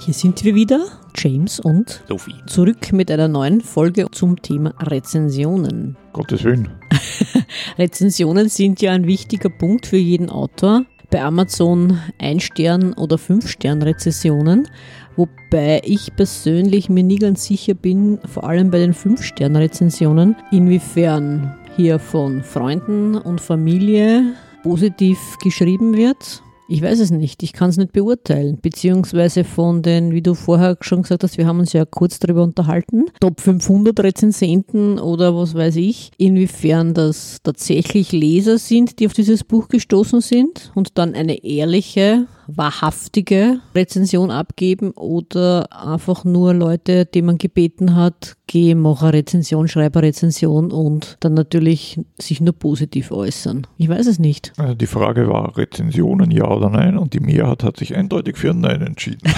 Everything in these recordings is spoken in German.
Hier sind wir wieder, James und Sophie. zurück mit einer neuen Folge zum Thema Rezensionen. Gottes Willen. Rezensionen sind ja ein wichtiger Punkt für jeden Autor. Bei Amazon Ein-Stern- oder Fünf-Stern-Rezessionen, wobei ich persönlich mir nie ganz sicher bin, vor allem bei den Fünf-Stern-Rezensionen, inwiefern hier von Freunden und Familie positiv geschrieben wird. Ich weiß es nicht, ich kann es nicht beurteilen. Beziehungsweise von den, wie du vorher schon gesagt hast, wir haben uns ja kurz darüber unterhalten, Top 500 Rezensenten oder was weiß ich, inwiefern das tatsächlich Leser sind, die auf dieses Buch gestoßen sind und dann eine ehrliche, wahrhaftige Rezension abgeben oder einfach nur Leute, die man gebeten hat, geh, mach eine Rezension, schreib eine Rezension und dann natürlich sich nur positiv äußern. Ich weiß es nicht. Also die Frage war Rezensionen, ja oder nein, und die Mehrheit hat sich eindeutig für ein Nein entschieden.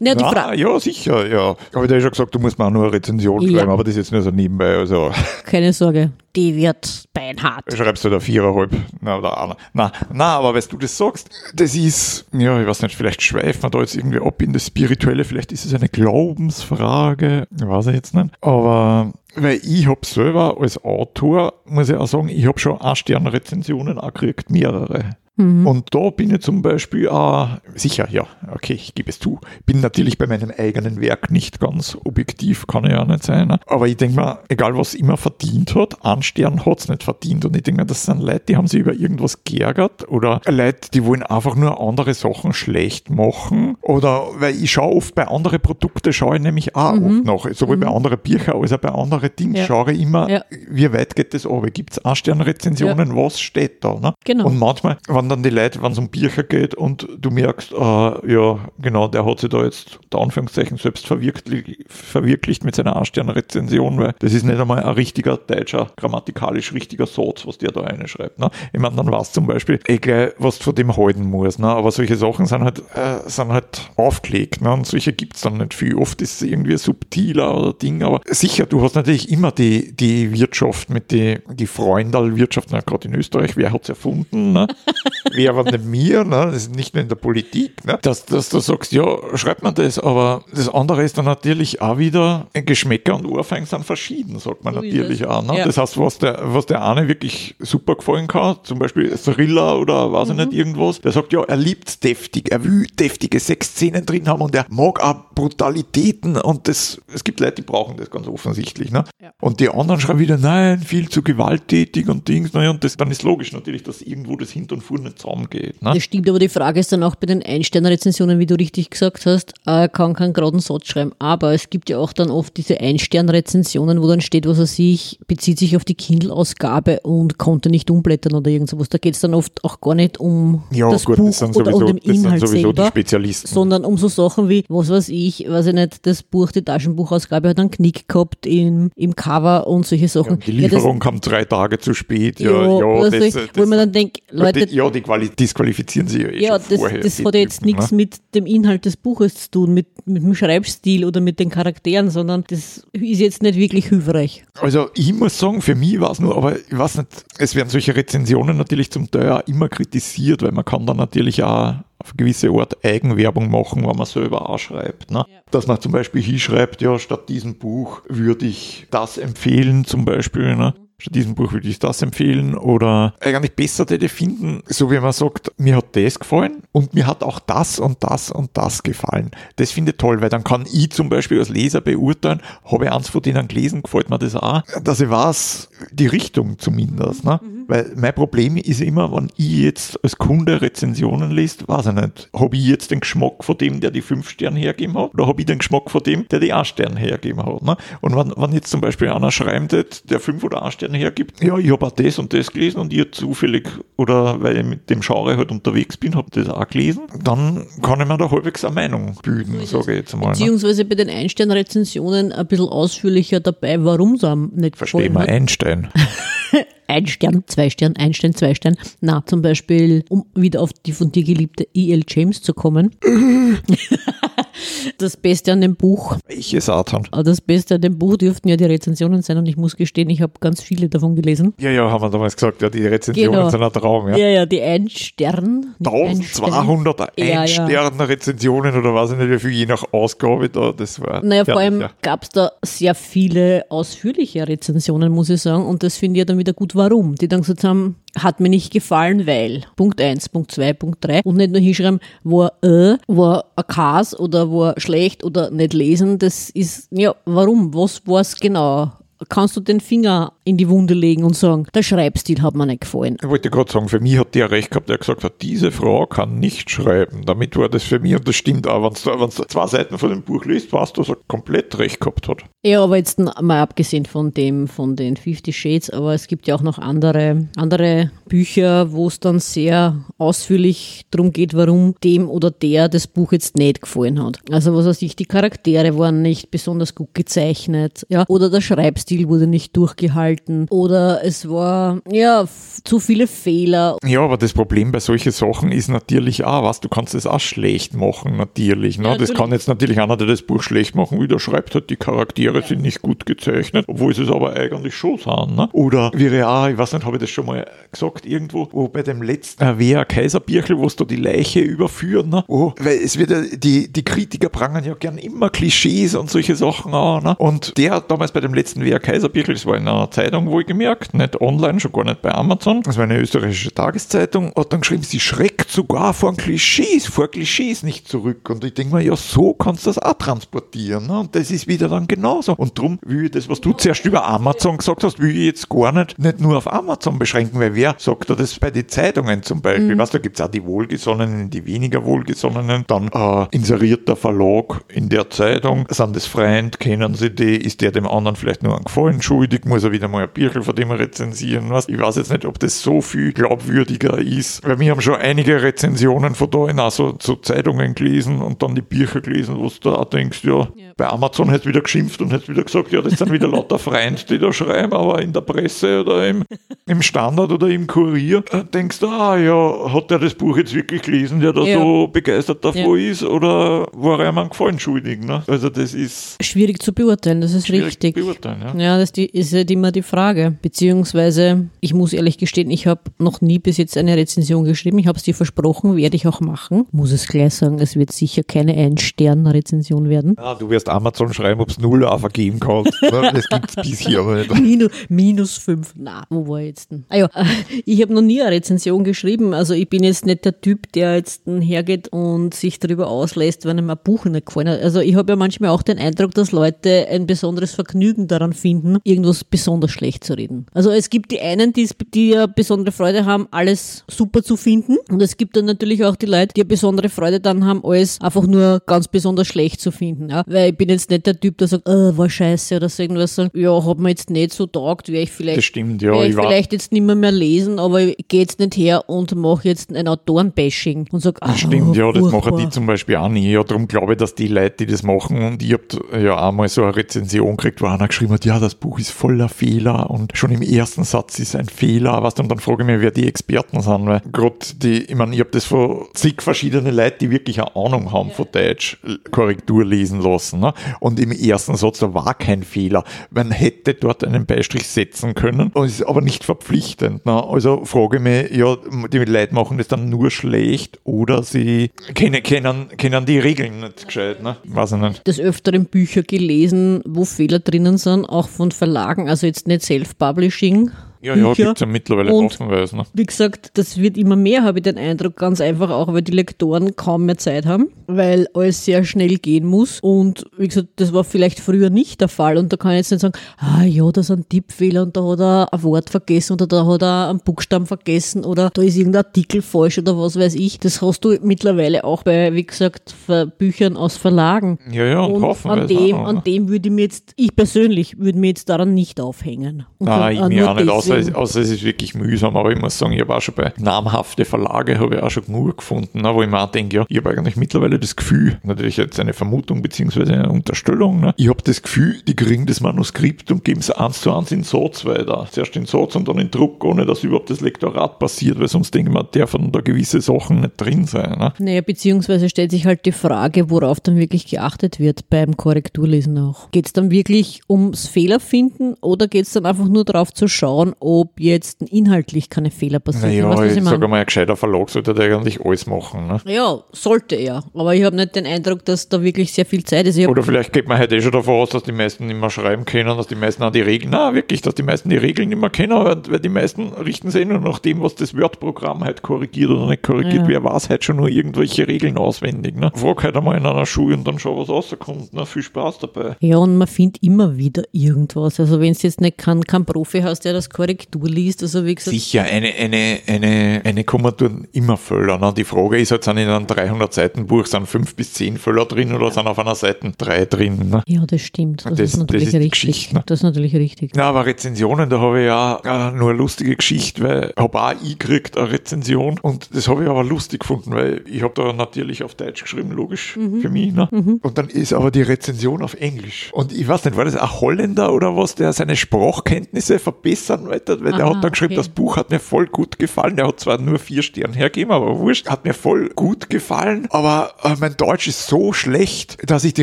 Ja, die ja, Frage. ja, sicher, ja. Habe ich dir ja schon gesagt, du musst mir auch nur eine Rezension Ja. schreiben, aber das ist jetzt nur so nebenbei. Also Keine Sorge, die wird beinhart. schreibst du da viereinhalb, na, oder einer. Na, na, aber weißt du das sagst, das ist, ja, ich weiß nicht, vielleicht schweifen wir da jetzt irgendwie ab in das Spirituelle, vielleicht ist es eine Glaubensfrage, weiß ich jetzt nicht. Aber weil ich habe selber als Autor, muss ich auch sagen, ich habe schon ein Sternrezensionen auch gekriegt, mehrere. Und da bin ich zum Beispiel auch, sicher, ja, okay, ich gebe es zu, bin natürlich bei meinem eigenen Werk nicht ganz objektiv, kann ich ja nicht sein. Ne? Aber ich denke mal, egal was immer verdient hat, ein Stern hat es nicht verdient. Und ich denke mir, das sind Leute, die haben sich über irgendwas geärgert oder Leute, die wollen einfach nur andere Sachen schlecht machen. Oder, weil ich schaue oft bei anderen Produkten, schaue ich nämlich auch oft nach, sowohl bei anderen Büchern als auch bei anderen Dingen, Ja. schaue ich immer, Ja. wie weit geht das aber? Gibt es Ein-Stern-Rezensionen? Was steht da? Ne? Genau. Und manchmal, wenn dann die Leute, wenn es um Bücher geht und du merkst, äh, ja, genau, der hat sich da jetzt, der Anführungszeichen, selbst verwirklicht, verwirklicht mit seiner Anstern-Rezension, weil das ist nicht einmal ein richtiger deutscher, grammatikalisch richtiger Satz, was der da reinschreibt. Ne? Ich meine, dann weißt du zum Beispiel eh gleich, was du von dem halten musst. Ne? Aber solche Sachen sind halt, äh, sind halt aufgelegt. Ne? Und solche gibt es dann nicht viel. Oft ist es irgendwie subtiler oder Ding, aber sicher, du hast natürlich immer die, die Wirtschaft mit die, die Freundal-Wirtschaft, gerade in Österreich, wer hat es erfunden? Ne? wer aber nicht mir, ne? das ist nicht nur in der Politik, ne? dass, dass du sagst, ja, schreibt man das, aber das andere ist dann natürlich auch wieder, Geschmäcker und Ohrfeigen sind verschieden, sagt man So natürlich auch. Ne? Ja. Das heißt, was der, was der eine wirklich super gefallen kann, zum Beispiel Thriller oder weiß Mhm. ich nicht, irgendwas, der sagt, ja, er liebt deftig, er will deftige Sexszenen drin haben und er mag auch Brutalitäten und das, es gibt Leute, die brauchen das ganz offensichtlich. Ne? Ja. Und die anderen schreiben wieder, nein, viel zu gewalttätig und Dings, naja, und das, dann ist logisch natürlich, dass irgendwo das Hinter und Vorne nicht zusammengeht. Ne? Das stimmt, aber die Frage ist dann auch bei den Ein-Stern-Rezensionen, wie du richtig gesagt hast, äh, kann keinen geraden Satz schreiben. Aber es gibt ja auch dann oft diese Ein-Stern-Rezensionen, wo dann steht, was er sich, bezieht sich auf die Kindle-Ausgabe und konnte nicht umblättern oder irgend sowas. Da geht es dann oft auch gar nicht um Ja, das gut, Buch das sind oder sowieso, um den das Inhalt sowieso die selber. Spezialisten. Sondern um so Sachen wie, was weiß ich, weiß ich nicht, das Buch, die Taschenbuchausgabe hat einen Knick gehabt im, im Cover und solche Sachen. die Ja, das- Lieferung kam drei Tage zu spät. Ja, ja, ja, das, ich- das, wo man dann denkt, Leute, ja, die quali disqualifizieren sie ja eh Ja, das, vorher. das hat ja jetzt nichts ne? mit dem Inhalt des Buches zu tun, mit, mit dem Schreibstil oder mit den Charakteren, sondern das ist jetzt nicht wirklich hilfreich. Also ich muss sagen, für mich war es nur, aber ich weiß nicht, es werden solche Rezensionen natürlich zum Teil auch immer kritisiert, weil man kann dann natürlich auch auf gewisse Art Eigenwerbung machen, wenn man selber auch schreibt. Ne? Dass man zum Beispiel hinschreibt, ja, statt diesem Buch würde ich das empfehlen, zum Beispiel. Ne? Statt diesem Buch würde ich das empfehlen oder eigentlich besser hätte finden, so wie man sagt, mir hat das gefallen und mir hat auch das und das und das gefallen. Das finde ich toll, weil dann kann ich zum Beispiel als Leser beurteilen, habe ich eins von denen gelesen, gefällt mir das auch, dass ich weiß, die Richtung zumindest. Ne? Weil mein Problem ist immer, wenn ich jetzt als Kunde Rezensionen lese, weiß ich nicht, habe ich jetzt den Geschmack von dem, der die 5 Sterne hergeben hat, oder habe ich den Geschmack von dem, der die 1 Sterne hergeben hat. Ne? Und wenn, wenn jetzt zum Beispiel einer schreibt, der 5 oder 1 Sterne hergibt, ja, ich habe auch das und das gelesen und ihr zufällig, oder weil ich mit dem Genre halt unterwegs bin, habe das auch gelesen, dann kann ich mir da halbwegs eine Meinung bilden, sage ich jetzt mal. Ne? Beziehungsweise bei den Ein-Stern-Rezensionen ein bisschen ausführlicher dabei, warum es einem nicht Verstehen wir. Einstein. ein Stern, zwei Stern, ein Stern, zwei Stern. Na, zum Beispiel, um wieder auf die von dir geliebte E.L. James zu kommen. das Beste an dem Buch. Welche Satan? Das Beste an dem Buch dürften ja die Rezensionen sein und ich muss gestehen, ich habe ganz viele davon gelesen. Ja, ja, haben wir damals gesagt, ja, die Rezensionen Genau. sind ein Traum, ja. Ja, ja, die ein Stern. nicht ein Stern. 1200 Ja, ja. Oder weiß ich nicht, wie viel je nach Ausgabe da, das war. Naja, vor allem gab es da sehr viele ausführliche Rezensionen, muss ich sagen. Und das finde ich ja dann wieder gut, warum. Die dann gesagt haben, hat mir nicht gefallen, weil. Punkt 1, Punkt 2, Punkt 3. Und nicht nur hinschreiben, war äh, war ein Kas oder war schlecht oder nicht lesen. Das ist, ja, warum? Was war es genau? Kannst du den Finger in die Wunde legen und sagen, der Schreibstil hat mir nicht gefallen. Ich wollte gerade sagen, für mich hat der recht gehabt, der gesagt hat, diese Frau kann nicht schreiben. Damit war das für mich, und das stimmt auch, wenn du, zwei Seiten von dem Buch liest, weißt du, dass er komplett recht gehabt hat. Ja, aber jetzt mal abgesehen von dem, von den Fifty Shades, aber es gibt ja auch noch andere, andere Bücher, wo es dann sehr ausführlich darum geht, warum dem oder der das Buch jetzt nicht gefallen hat. Also was weiß ich, die Charaktere waren nicht besonders gut gezeichnet, ja, oder der Schreibstil wurde nicht durchgehalten, oder es war, ja, zu viele Fehler. Ja, aber das Problem bei solchen Sachen ist natürlich auch, was du kannst es auch schlecht machen, natürlich. Ne? Ja, das natürlich. kann jetzt natürlich einer, der das Buch schlecht machen will, der schreibt halt, die Charaktere sind nicht gut gezeichnet, obwohl sie es aber eigentlich schon sind. Ne? Oder wie auch, ich weiß nicht, habe ich das schon mal gesagt, irgendwo, wo bei dem letzten äh, Wer Kaiserbirchel, wo sie da die Leiche überführen, ne? oh, weil es wird ja, die, die Kritiker prangern ja gern immer Klischees und solche Sachen an. Ne? Und der hat damals bei dem letzten Wer Kaiserbirchel, das war in einer Zeitung wohl gemerkt, nicht online, schon gar nicht bei Amazon, das war eine österreichische Tageszeitung, hat dann geschrieben, sie schreckt sogar vor Klischees, vor Klischees nicht zurück. Und ich denke mir, ja, so kannst du das auch transportieren. Ne? Und das ist wieder dann genauso. Und darum will ich das, was du zuerst über Amazon gesagt hast, will ich jetzt gar nicht, nicht nur auf Amazon beschränken, weil wer sagt da das bei den Zeitungen zum Beispiel? Weißt du, da gibt es auch die Wohlgesonnenen, die weniger Wohlgesonnenen, dann äh, inseriert der Verlag in der Zeitung, sind das Freund, kennen sie die, ist der dem anderen vielleicht nur einen Gefallen schuldig, muss er wieder mal ein Birkel von dem rezensieren, was? Ich weiß jetzt nicht, ob das so viel glaubwürdiger ist, weil wir haben schon einige Rezensionen von da in auch so, so Zeitungen gelesen und dann die Bücher gelesen, wo du da auch denkst, ja, bei Amazon hätte wieder geschimpft und hätte wieder gesagt, ja, das sind wieder lauter Freunde, die da schreiben, aber in der Presse oder im, im Standard oder im Kurier äh, denkst du, ah ja, hat der das Buch jetzt wirklich gelesen, der da Ja. so begeistert davon ist, oder war er ihm einen Gefallen schuldig? Ne? Also das ist Schwierig zu beurteilen, das ist schwierig richtig. zu beurteilen. Ja. Ja, das die- ist halt immer die Frage. Beziehungsweise, ich muss ehrlich gestehen, ich habe noch nie bis jetzt eine Rezension geschrieben. Ich habe es dir versprochen, werde ich auch machen. Muss es gleich sagen, es wird sicher keine Ein-Stern-Rezension werden. Ja, du wirst Amazon schreiben, ob es null auch vergeben kannst. Das gibt es bisher aber nicht. Minus, minus fünf. Na, wo war ich jetzt denn? Ah ja, ich habe noch nie eine Rezension geschrieben. Also ich bin jetzt nicht der Typ, der jetzt hergeht und sich darüber auslässt, wenn ihm ein Buch nicht gefallen hat. Also ich habe ja manchmal auch den Eindruck, dass Leute ein besonderes Vergnügen daran finden, irgendwas besonders schlecht zu reden. Also es gibt die einen, die, die ja besondere Freude haben, alles super zu finden. Und es gibt dann natürlich auch die Leute, die eine besondere Freude dann haben, alles einfach nur ganz besonders schlecht zu finden. Ja? Weil ich bin jetzt nicht der Typ, der sagt, äh, war scheiße oder so irgendwas sagen, ja, hat mir jetzt nicht so taugt, wäre ich vielleicht Das stimmt, ja. Ich ich vielleicht jetzt nicht mehr, mehr lesen, aber ich gehe jetzt nicht her und mache jetzt ein Autorenbashing und sage, ah, das stimmt, ja, das machen die zum Beispiel auch nie. Ja, darum glaube ich, dass die Leute, die das machen, und ich habe ja einmal so eine Rezension gekriegt, wo einer geschrieben hat, ja, das Buch ist voller Fehler und schon im ersten Satz ist ein Fehler, was und dann frage ich mich, wer die Experten sind, weil gerade die, ich meine, ich habe das von zig verschiedene Leute, die wirklich eine Ahnung haben von Deutsch, Korrektur lesen lassen. Ne? Und im ersten Satz, da war kein Fehler. Man hätte dort einen Beistrich setzen können, und ist aber nicht verpflichtend. Ne? Also frage ich mich, ja, die Leute machen das dann nur schlecht oder sie kennen, kennen, kennen die Regeln nicht gescheit. Ne? Weiß ich nicht. des Öfteren Bücher gelesen, wo Fehler drinnen sind, auch von Verlagen, also jetzt nicht Self-Publishing. Ja, ja, gibt es ja mittlerweile Und- offenweise. Ne? Wie gesagt, das wird immer mehr, habe ich den Eindruck, ganz einfach auch, weil die Lektoren kaum mehr Zeit haben, weil alles sehr schnell gehen muss. Und wie gesagt, das war vielleicht früher nicht der Fall. Und da kann ich jetzt nicht sagen, ah ja, da ist ein Tippfehler und da hat er ein Wort vergessen oder da hat er einen Buchstaben vergessen oder da ist irgendein Artikel falsch oder was weiß ich. Das hast du mittlerweile auch bei, wie gesagt, Büchern aus Verlagen. Ja, ja, und, Und hoffenweise an dem, auch, an ne? dem würde mir jetzt, ich persönlich würde mir jetzt daran nicht aufhängen. Und Nein, ich mir auch nicht, außer außer, es, außer es ist wirklich mühsam, aber ich muss sagen, ich habe auch schon bei namhafte Verlage habe ich auch schon genug gefunden, ne, wo ich mir auch denke, ja, ich habe eigentlich mittlerweile das Gefühl, natürlich jetzt eine Vermutung beziehungsweise eine Unterstellung, ne, ich habe das Gefühl, die kriegen das Manuskript und geben es eins zu eins in Satz weiter. Zuerst in Satz und dann in Druck, ohne dass überhaupt das Lektorat passiert, weil sonst denke ich mir, der von da gewisse Sachen nicht drin sein. Ne? Naja, beziehungsweise stellt sich halt die Frage, worauf dann wirklich geachtet wird beim Korrekturlesen auch. Geht es dann wirklich ums Fehlerfinden oder geht es dann einfach nur darauf zu schauen, ob jetzt inhaltlich keine Fehler passieren? Naja, du, was ich ich sage mal, ein gescheiter Verlag sollte da eigentlich alles machen. Ne? Ja, sollte er. Aber ich habe nicht den Eindruck, dass da wirklich sehr viel Zeit ist. Oder vielleicht geht man heute eh schon davon aus, dass die meisten nicht mehr schreiben können, dass die meisten auch die Regeln, na wirklich, dass die meisten die Regeln nicht mehr kennen, weil, weil die meisten richten sich eh nur nach dem, was das Word-Programm halt korrigiert oder nicht korrigiert. Ja. Wer weiß halt schon nur irgendwelche Regeln auswendig. Ne? Frag halt einmal in einer Schule und dann schau, was rauskommt. Ne? Viel Spaß dabei. ja, und man findet immer wieder irgendwas. Also wenn es jetzt nicht kein, kein Profi hast, der das Korrektur liest, also wie gesagt, Sicher, eine, eine, eine, eine Korrektur immer Fehler. Ne? Die Frage ist halt, sind in einem 300 Seiten Buch sind fünf bis zehn Fehler drin oder sind auf einer Seite drei drin? Ne? ja, das stimmt. Das, Das- ist natürlich das ist richtig. Ne? Das ist natürlich richtig. Na, aber Rezensionen, da habe ich ja äh, nur eine lustige Geschichte, weil ich habe auch gekriegt eine Rezension und das habe ich aber lustig gefunden, weil ich habe da natürlich auf Deutsch geschrieben, logisch, für mich. Ne? Und dann ist aber die Rezension auf Englisch. Und ich weiß nicht, war das ein Holländer oder was, der seine Sprachkenntnisse verbessern wollte, weil der Aha, hat dann geschrieben, okay. das Buch hat mir voll gut gefallen. Der hat zwar nur vier Sterne hergegeben, aber wurscht, hat mir voll gut gefallen. Aber äh, mein Deutsch ist so schlecht, dass ich die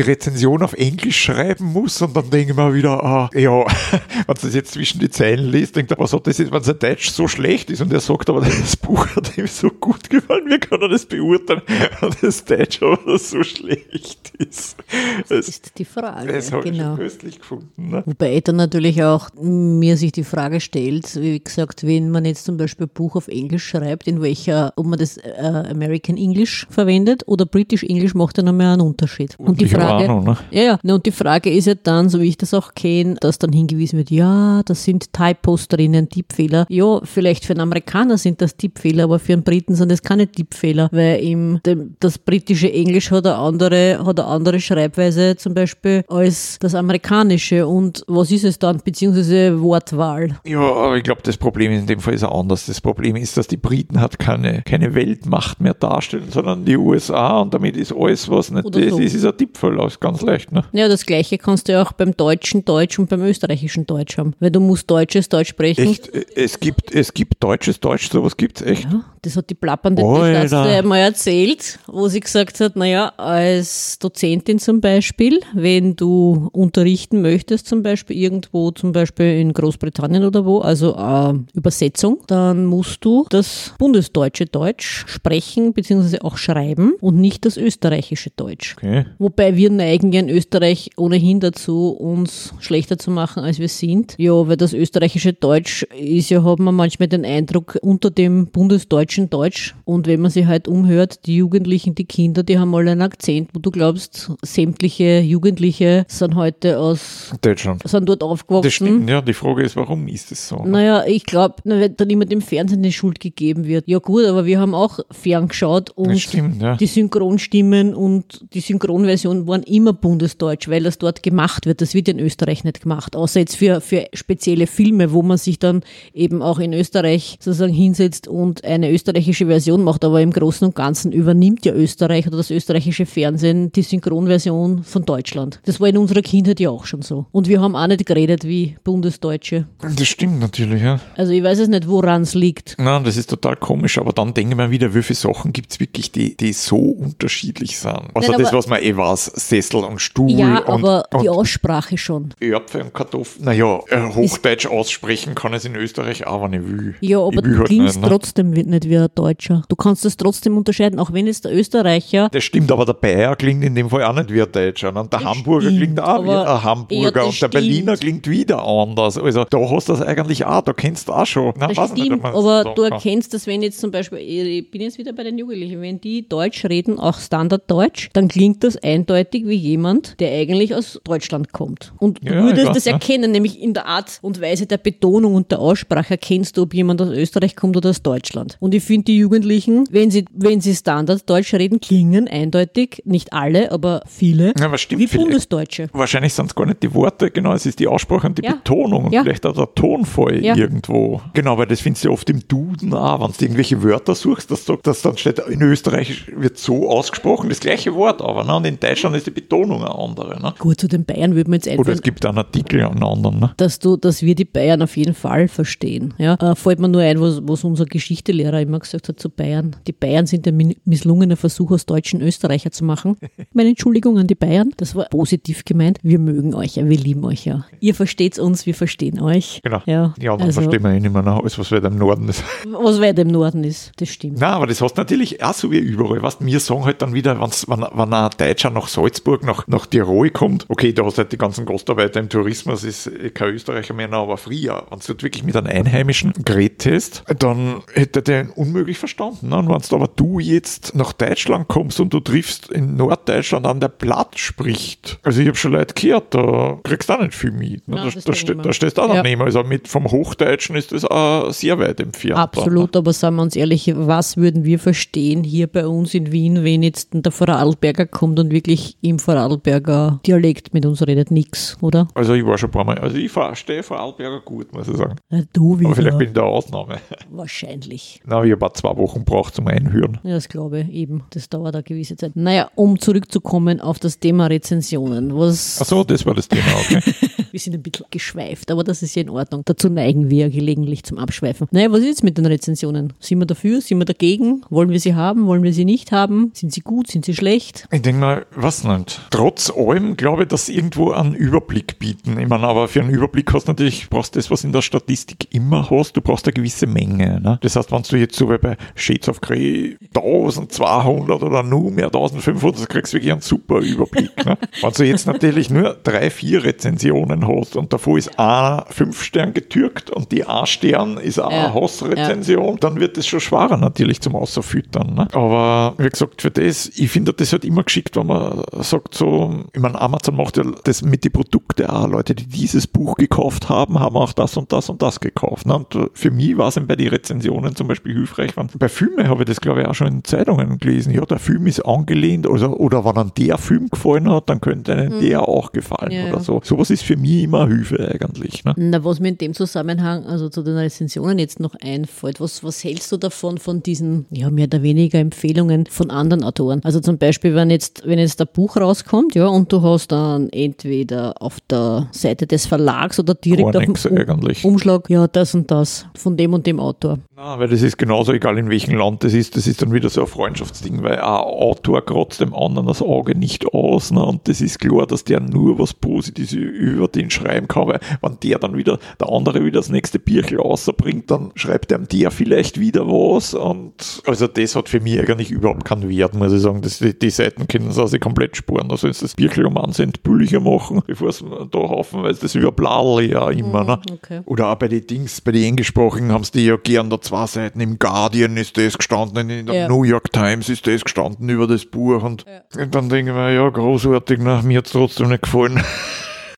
Rezension auf Englisch schreiben muss und dann denke ich mir wieder, ah, ja, wenn du das jetzt zwischen die Zeilen liest, denkt er, was hat das jetzt, wenn sein Deutsch so schlecht ist und er sagt aber, das Buch hat ihm so gut gefallen, wie kann er das beurteilen, wenn das Deutsch aber so schlecht ist. Das Das, ist die Frage. das habe ich genau. schon köstlich gefunden. Ne? Wobei dann natürlich auch mir sich die Frage stellt, wie gesagt, wenn man jetzt zum Beispiel ein Buch auf Englisch schreibt, in welcher, ob man das äh, American English verwendet oder British English macht ja noch mehr einen Unterschied. Und die Frage, Ahnung, ne? ja, ja, und die Frage ist ja dann, so wie ich das auch kenne, dass dann hingewiesen wird, ja, das sind Typos drinnen, Tippfehler. Ja, vielleicht für einen Amerikaner sind das Tippfehler, aber für einen Briten sind das keine Tippfehler, weil im, dem, das britische Englisch hat eine andere, hat eine andere Schreibweise zum Beispiel als das amerikanische. Und was ist es dann, beziehungsweise Wortwahl? Ja, aber ich glaube, das Problem in dem Fall ist auch anders. Das Problem ist, dass die Briten halt keine, keine Weltmacht mehr darstellen, sondern die USA und damit ist alles, was nicht Oder das so. ist, ist ein Tippfehler. Ist ganz leicht, ne? Ja, das gleiche kannst du ja auch beim deutschen Deutsch und beim österreichischen Deutsch haben, weil du musst deutsches Deutsch sprechen. Echt? Es gibt, es gibt deutsches Deutsch, sowas gibt's echt. Ja, das hat die plappernde. Ärzte einmal erzählt, wo sie gesagt hat, naja, als Dozentin zum Beispiel, wenn du unterrichten möchtest, zum Beispiel irgendwo, zum Beispiel in Großbritannien oder wo, also äh, Übersetzung, dann musst du das bundesdeutsche Deutsch sprechen bzw. auch schreiben und nicht das österreichische Deutsch. Okay. Wobei wir neigen ja in Österreich ohnehin dazu, uns schlechter zu machen, als wir sind. Ja, weil das österreichische Deutsch ist ja, hat man manchmal den Eindruck, unter dem bundesdeutschen Deutsch. Und wenn man sich halt umhört, die Jugendlichen, die Kinder, die haben alle einen Akzent, wo du glaubst, sämtliche Jugendliche sind heute aus, Deutschland. sind dort aufgewachsen. Das stimmt, ja. Die Frage ist, warum ist es so? Naja, ich glaube, wenn dann immer dem Fernsehen die Schuld gegeben wird. Ja gut, aber wir haben auch ferngeschaut und stimmt, ja. die Synchronstimmen und die Synchronversion waren immer bundesdeutsch, weil das dort gemacht wird. Das wird in Österreich nicht gemacht, außer jetzt für, für spezielle Filme, wo man sich dann eben auch in Österreich sozusagen hinsetzt und eine österreichische Version macht. Aber im Großen und Ganzen übernimmt ja Österreich oder das österreichische Fernsehen die Synchronversion von Deutschland. Das war in unserer Kindheit ja auch schon so. Und wir haben auch nicht geredet wie Bundesdeutsche. Das stimmt natürlich, ja. Also ich weiß es nicht, woran es liegt. Nein, das ist total komisch, aber dann denke ich mir wieder, wie viele Sachen gibt es wirklich, die, die so unterschiedlich sind. Also Nein, das, was man eh weiß, Sessel und Stuhl Ja, und, aber die und Aussprache schon. Erdbeeren und Kartoffeln. Naja, äh, Hochdeutsch aussprechen kann es in Österreich auch, wenn ich will. Ja, aber will du halt klingst nicht, ne? trotzdem nicht wie ein Deutscher. Du kannst das trotzdem unterscheiden, auch wenn es der Österreicher. Das stimmt, aber der Bayer klingt in dem Fall auch nicht wie ein Deutscher. ne? Und der Hamburger stimmt, klingt auch wie ein Hamburger Ja, und der Berliner stimmt. klingt wieder anders. Also da hast du das eigentlich auch, da kennst du auch schon. Na, Das nicht, stimmt, man aber sagen du erkennst, dass wenn jetzt zum Beispiel, ich bin jetzt wieder bei den Jugendlichen, wenn die Deutsch reden, auch Standarddeutsch, dann klingt das eindeutig wie jemand, der eigentlich aus Deutschland kommt. Und du Ja, würdest weiß, das ja. erkennen, nämlich in der Art und Weise der Betonung und der Aussprache erkennst du, ob jemand aus Österreich kommt oder aus Deutschland. Und ich finde, die Jugendlichen, wenn sie, wenn sie Standarddeutsch reden, klingen eindeutig, nicht alle, aber viele, Ja, aber stimmt wie. Bundesdeutsche. Wahrscheinlich sind es gar nicht die Worte, genau, es ist die Aussprache und die Ja. Betonung und Ja. vielleicht auch der Tonfall Zufall Ja. irgendwo. Genau, weil das findest du ja oft im Duden auch, wenn du irgendwelche Wörter suchst, dass, sagt, dass dann steht, in Österreich wird so ausgesprochen, das gleiche Wort aber, ne? und in Deutschland ist die Betonung eine andere. Ne? Gut, zu den Bayern würde mir jetzt Oder einfallen, es gibt einen Artikel an anderen. Ne? dass du, dass wir die Bayern auf jeden Fall verstehen. Ja, äh, fällt mir nur ein, was, was unser Geschichtelehrer immer gesagt hat zu Bayern. Die Bayern sind ein misslungener Versuch, aus Deutschen Österreicher zu machen. Meine Entschuldigung an die Bayern. Das war positiv gemeint. Wir mögen euch ja, wir lieben euch ja. Ihr versteht uns, wir verstehen euch. Genau. Ja, Ja, dann also, verstehen wir eh nicht mehr noch alles, was weiter im Norden ist. was weit im Norden ist, das stimmt. Na, aber das hast du natürlich auch so wie überall. Weißt, wir sagen halt dann wieder, wenn's, wenn, wenn ein Deutscher nach Salzburg, nach, nach Tirol kommt, okay, da hast du halt die ganzen Gastarbeiter im Tourismus, ist eh kein Österreicher mehr, aber früher, wenn du halt wirklich mit einem Einheimischen geredet dann hätte der ihn unmöglich verstanden. Ne? Und wenn du aber du jetzt nach Deutschland kommst und du triffst in Norddeutschland an, der Platt spricht, also ich habe schon Leute gehört, da kriegst du auch nicht viel mit. Ne? Nein, da, da, ste- mir. da stehst du auch Ja. daneben. Also mit, vom Hochdeutschen ist das auch sehr weit entfernt. Absolut, aber sagen wir uns ehrlich, was würden wir verstehen hier bei uns in Wien, wenn jetzt der Vorarlberger kommt und wirklich im Vorarlberger Dialekt mit uns redet? Nix, oder? Also ich war schon ein paar Mal, also ich verstehe Vorarlberger gut, muss ich sagen. Na, du Aber vielleicht wieder. bin ich da eine Ausnahme. Wahrscheinlich. Na, ich habe zwei Wochen gebraucht zum Einhören. Ja, das glaube ich eben. Das dauert eine gewisse Zeit. Naja, um zurückzukommen auf das Thema Rezensionen. Was, Achso, das war das Thema, okay. wir sind ein bisschen geschweift, aber das ist ja in Ordnung. Dazu neigen wir gelegentlich zum Abschweifen. Naja, was ist jetzt mit den Rezensionen? Sind wir dafür? Sind wir dagegen? Wollen wir sie haben? Wollen wir sie nicht haben? Sind sie gut? Sind sie schlecht? Ich denke mal, was nicht. Trotz allem glaube ich, dass sie irgendwo einen Überblick bieten. Ich meine, aber für einen Überblick hast du natürlich, brauchst das, was in der Statistik immer hast, du brauchst eine gewisse Menge. Ne? Das heißt, wenn du jetzt so wie bei Shades of Grey 1200 oder nur mehr 1500, kriegst du wirklich einen super Überblick. Ne? Wenn du jetzt natürlich nur drei, vier Rezensionen hast und davor ist ein Fünf-Stern getürkt und die A-Stern ist auch Ja. eine Hassrezension, dann wird es schon schwerer natürlich zum Ausfüttern. Ne? Aber wie gesagt, für das, ich finde das halt immer geschickt, wenn man sagt so, ich meine, Amazon macht ja das mit den Produkten auch. Leute, die dieses Buch gekauft haben, haben auch das und das und das gekauft. Ne? Und für mich war es eben bei den Rezensionen zum Beispiel hilfreich. Wenn, bei Filmen habe ich das, glaube ich, auch schon in Zeitungen gelesen. Ja, der Film ist angelehnt, also, oder wenn einem der Film gefallen hat, dann könnte einem der auch gefallen Ja, oder ja. so. Sowas ist für mich immer Hilfe eigentlich. Ne? Na, was mir in dem Zusammenhang, also zu den Rezensionen jetzt noch einfällt, was, was hältst du davon, von diesen, ja, mehr oder weniger Empfehlungen von anderen Autoren? Also zum Beispiel, wenn jetzt, wenn jetzt ein Buch rauskommt, ja, und du hast dann entweder auf der Seite des Verlags oder direkt Gar auf dem Um-. Umschlag, ja, das und das, von dem und dem Autor. Na, weil das ist genauso egal, in welchem Land das ist. Das ist dann wieder so ein Freundschaftsding, weil ein Autor kratzt dem anderen das Auge nicht aus. Ne? Und das ist klar, dass der nur was Positives über den schreiben kann, weil wenn der dann wieder, der andere wieder das nächste Bierchen rausbringt, dann schreibt dem der vielleicht wieder was. Und also das hat für mich eigentlich überhaupt keinen Wert, muss ich sagen. Das, die, die Seiten können sie sich komplett sparen. Also wenn sie das Bierchen um einen Cent billiger machen, bevor sie da haufen, weil das über Bladel ja immer. Ne? Okay. Oder auch bei den Dings, bei den englischsprachigen haben sie die ja gern da zwei Seiten. Im Guardian ist das gestanden, in der Ja. New York Times ist das gestanden über das Buch. Und, und dann denke ich mir, ja, großartig, na, mir hat es trotzdem nicht gefallen.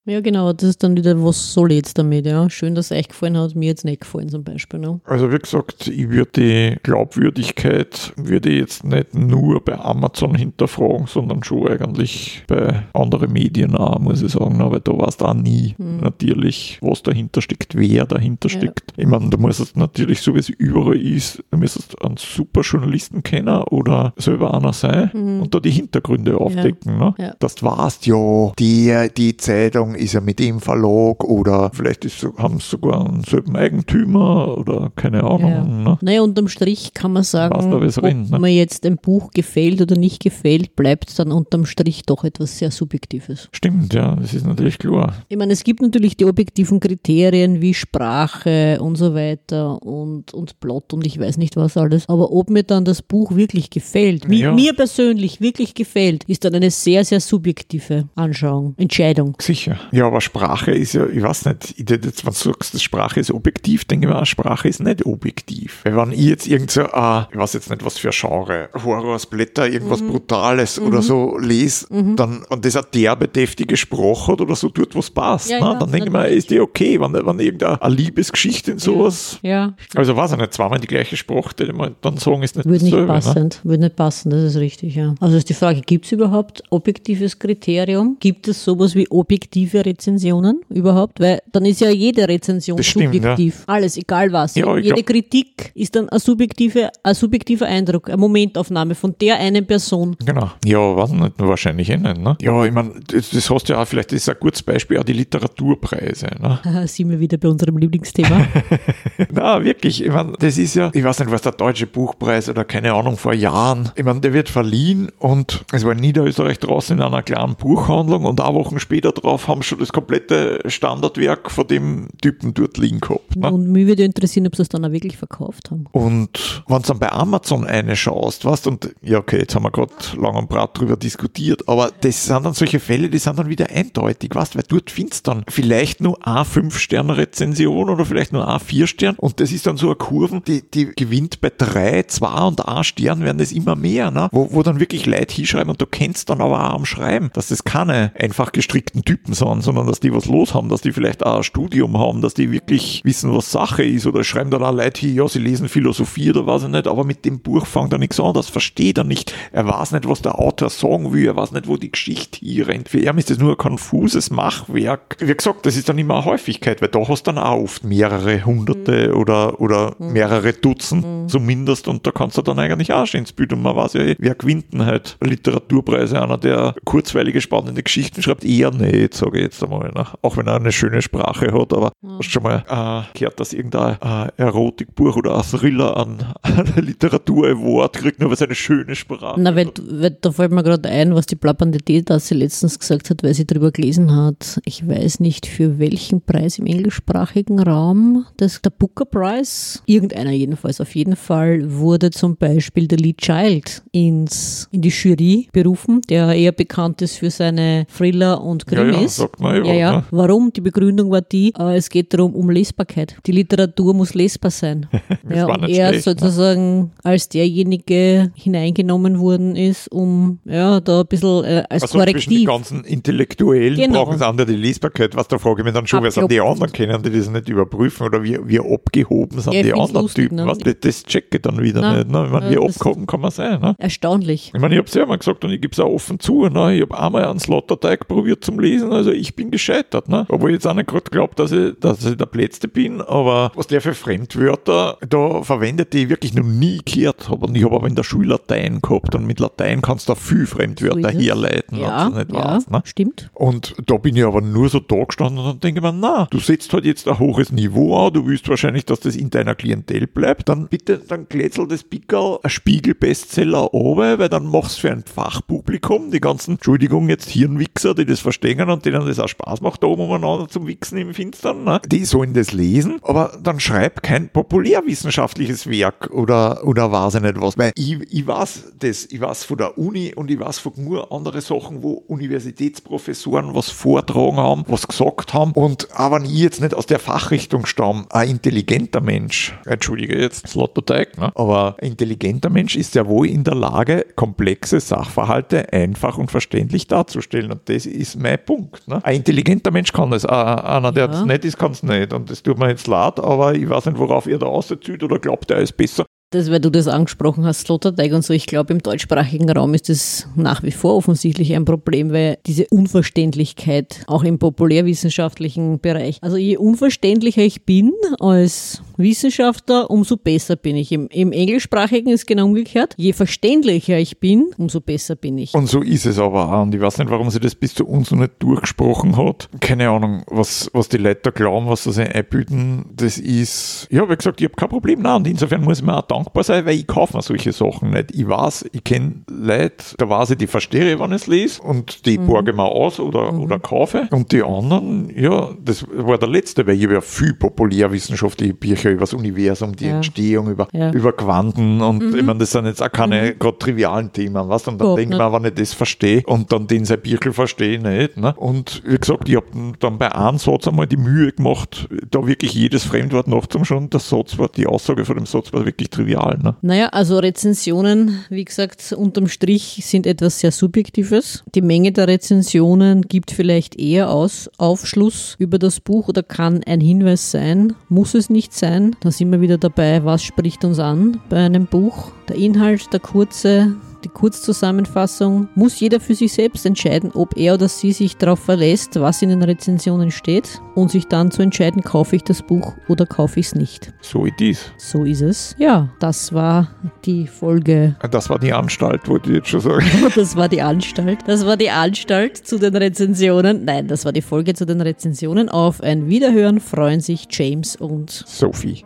Ja, genau, das ist dann wieder, was soll ich jetzt damit, ja? Schön, dass es euch gefallen hat, mir jetzt nicht gefallen zum Beispiel, ne? Also wie gesagt, ich würde die Glaubwürdigkeit würde ich jetzt nicht nur bei Amazon hinterfragen, sondern schon eigentlich bei anderen Medien auch, muss ich sagen. Aber da weißt du auch nie natürlich, was dahinter steckt, wer dahinter Ja. steckt. Ich meine, du musst natürlich, so wie es überall ist, du müsstest einen super Journalisten kennen oder selber einer sein und da die Hintergründe aufdecken. Ne? Ja. Dass du weißt, ja, die, die Zeitung ist ja mit dem Verlag oder vielleicht ist, haben sie sogar einen selben Eigentümer oder keine Ahnung. Ja. Ne? Naja, unterm Strich kann man sagen, da, ob rennt, ne? mir jetzt ein Buch gefällt oder nicht gefällt, bleibt dann unterm Strich doch etwas sehr Subjektives. Stimmt, ja, das ist natürlich klar. Ich meine, es gibt natürlich die objektiven Kriterien wie Sprache und so weiter und, und Plot und ich weiß nicht was alles. Aber ob mir dann das Buch wirklich gefällt, Ja. mir persönlich wirklich gefällt, ist dann eine sehr, sehr subjektive Anschauung, Entscheidung. Sicher. Ja, aber Sprache ist ja, ich weiß nicht, ich, hätte jetzt, wenn du sagst, Sprache ist objektiv, denke ich mir, Sprache ist nicht objektiv. Weil wenn ich jetzt irgend so, äh, ich weiß jetzt nicht, was für ein Genre, Horrorsblätter, irgendwas Mhm. Brutales oder so lese, dann, und das eine derbe, deftige Sprache hat oder so tut, was passt, Ja, ne? ja, dann denke ich mir, ist die okay, wenn, wenn irgendeine eine Liebesgeschichte in sowas, Ja, also weiß ich nicht, zweimal die gleiche Sprache, die man dann sagen, ist nicht Würde nicht Ne? passend, würde nicht passen, das ist richtig, ja. Also ist die Frage, gibt es überhaupt objektives Kriterium? Gibt es sowas wie objektive subjektive Rezensionen überhaupt? Weil dann ist ja jede Rezension Das stimmt, subjektiv. Alles, egal was. Ja, jede glaub- Kritik ist dann ein, subjektive, ein subjektiver Eindruck, eine Momentaufnahme von der einen Person. Genau. Ja, weiß nicht, wahrscheinlich eh nicht. Ne? Ja, ich meine, das, das hast du ja auch, vielleicht ist ein gutes Beispiel, auch die Literaturpreise. Ne? Sind wir wieder bei unserem Lieblingsthema. Na, wirklich, ich meine, das ist ja, ich weiß nicht, was der Deutsche Buchpreis oder keine Ahnung, vor Jahren, ich meine, der wird verliehen und es war in Niederösterreich draußen in einer kleinen Buchhandlung und ein Wochen später drauf haben sie schon das komplette Standardwerk von dem Typen dort liegen gehabt. Ne? Und mich würde interessieren, ob sie es dann auch wirklich verkauft haben. Und wenn du dann bei Amazon eine schaust, weißt und ja, okay, jetzt haben wir gerade lang und breit drüber diskutiert, aber das sind dann solche Fälle, die sind dann wieder eindeutig, weißt weil dort findest du dann vielleicht nur eine 5-Sterne-Rezension oder vielleicht nur eine 4-Stern und das ist dann so eine Kurve, die, die gewinnt bei 3, 2 und 1 Stern werden das immer mehr, ne? wo, wo dann wirklich Leute hinschreiben und du kennst dann aber auch am Schreiben, dass das keine einfach gestrickten Typen sind, sondern dass die was los haben, dass die vielleicht auch ein Studium haben, dass die wirklich wissen, was Sache ist oder schreiben dann auch Leute hier, ja, sie lesen Philosophie oder was ich nicht, aber mit dem Buch fängt er nichts an, das versteht er nicht. Er weiß nicht, was der Autor sagen will, er weiß nicht, wo die Geschichte hier rennt. Für ihn ist das nur ein konfuses Machwerk. Wie gesagt, das ist dann immer eine Häufigkeit, weil da hast du dann auch oft mehrere hunderte oder, oder mehrere Dutzend zumindest und da kannst du dann eigentlich auch schon ins Bild und man weiß ja, eh, wer gewinnt denn halt Literaturpreise, einer, der kurzweilige, spannende Geschichten schreibt, eher nicht, sage ich jetzt einmal. Ne? Auch wenn er eine schöne Sprache hat, aber hast du schon mal äh, gehört, dass irgendein äh, Erotikbuch oder ein Thriller an, an Literatur-Award kriegt, nur weil es eine schöne Sprache Na, weil, weil da fällt mir gerade ein, was die plappernde Teetasse letztens gesagt hat, weil sie darüber gelesen hat. Ich weiß nicht für welchen Preis im englischsprachigen Raum. Das, der Booker Prize, irgendeiner jedenfalls. Auf jeden Fall wurde zum Beispiel der Lee Child ins, in die Jury berufen, der eher bekannt ist für seine Thriller und Ja, ja, Krimis. Sagt man ja, was, ja. ne? Warum? Die Begründung war die, äh, es geht darum, um Lesbarkeit. Die Literatur muss lesbar sein. ja, war und er schlecht, ne? sozusagen als derjenige hineingenommen worden ist, um ja, da ein bisschen äh, als Also zwischen den Korrektiv. ganzen Intellektuellen Genau. brauchen sie andere die Lesbarkeit. Was da frage ich mich dann schon, wer sind die anderen, können die das nicht überprüfen oder wie, wie abgehoben sind Ja, die anderen lustig, Typen? ne? Was? Das, das checke ich dann wieder Na, nicht. Ne? Ich meine, wie das- abgehoben kann man sein? Ne? Erstaunlich. Ich meine, ich habe es ja mal gesagt und ich gebe es auch offen zu. Ne? Ich habe einmal einen Slotterteig probiert zum Lesen, also ich bin gescheitert. Ne? Obwohl ich jetzt auch nicht gerade glaube, dass ich, dass ich der Letzte bin, aber was der für Fremdwörter da verwendet, die ich wirklich noch nie gehört habe. Und ich habe aber in der Schule Latein gehabt und mit Latein kannst du auch viel Fremdwörter So herleiten, Ja, wenn du nicht ja weißt. Ne? stimmt. Und da bin ich aber nur so da gestanden und denke ich mir, na, du setzt halt jetzt ein hohes Niveau an, du willst wahrscheinlich, dass das in deiner Klientel bleibt, dann bitte, dann glätzel das Pickel ein Spiegel-Bestseller oben, weil dann machst du für ein Fachpublikum, die ganzen, Entschuldigung, jetzt Hirnwichser, die das verstehen und denen das auch Spaß macht, da oben umeinander zum Wichsen im Finstern, ne? die sollen das lesen, aber dann schreib kein populärwissenschaftliches Werk oder, oder weiß ich nicht was, weil ich, ich weiß das, ich weiß von der Uni und ich weiß von nur andere Sachen, wo Universitätsprofessoren was vortragen haben, was gesagt haben und aber wenn ich jetzt nicht aus der Fachrichtung stamme, ein intelligenter Mensch, entschuldige jetzt, Slotterteig, ne? aber ein intelligenter Mensch ist ja wohl in der Lage, komplexe Sachverhalte einfach und verständlich darzustellen und das ist mein Punkt. Ne? Ein intelligenter Mensch kann das, äh, einer, der Ja. das nicht ist, kann es nicht und das tut mir jetzt leid, aber ich weiß nicht, worauf ihr da auszieht oder glaubt, er ist besser. Das, weil du das angesprochen hast, Slotterteig und so, ich glaube, im deutschsprachigen Raum ist das nach wie vor offensichtlich ein Problem, weil diese Unverständlichkeit auch im populärwissenschaftlichen Bereich, also je unverständlicher ich bin als Wissenschaftler, umso besser bin ich. Im, Im englischsprachigen ist genau umgekehrt. Je verständlicher ich bin, umso besser bin ich. Und so ist es aber auch. Und ich weiß nicht, warum sie das bis zu uns noch nicht durchgesprochen hat. Keine Ahnung, was, was die Leute da glauben, was sie einbilden. Das ist, ja, wie gesagt, ich habe kein Problem. Nein, und insofern muss mir auch dankbar sein, weil ich kaufe mir solche Sachen nicht. Ich weiß, ich kenne Leute, da weiß ich, die verstehe ich, wenn ich es lese und die borge ich mir aus oder, oder kaufe. Und die anderen, ja, das war der letzte, weil ich habe ja viel populärwissenschaftliche Bücher über das Universum, die Ja. Entstehung, über, Ja. über Quanten und ich meine, das sind jetzt auch keine gerade trivialen Themen, was? Und dann Überhaupt denkt man, wenn ich das verstehe und dann den sein Birkel verstehe ich nicht. Ne? Und wie gesagt, ich habe dann bei einem Satz einmal die Mühe gemacht, da wirklich jedes Fremdwort nachzuschauen. Der Satz war, die Aussage von dem Satz war wirklich trivial. Ne? Naja, also Rezensionen, wie gesagt, unterm Strich sind etwas sehr Subjektives. Die Menge der Rezensionen gibt vielleicht eher aus Aufschluss über das Buch oder kann ein Hinweis sein, muss es nicht sein. Da sind wir wieder dabei, was spricht uns an bei einem Buch. Der Inhalt, der kurze, die Kurzzusammenfassung, muss jeder für sich selbst entscheiden, ob er oder sie sich darauf verlässt, was in den Rezensionen steht und sich dann zu entscheiden, kaufe ich das Buch oder kaufe ich es nicht. So it is. So ist es. Ja, das war die Folge. Das war die Anstalt, wollte ich jetzt schon sagen. Das war die Anstalt. Das war die Anstalt zu den Rezensionen. Nein, das war die Folge zu den Rezensionen. Auf ein Wiederhören freuen sich James und Sophie.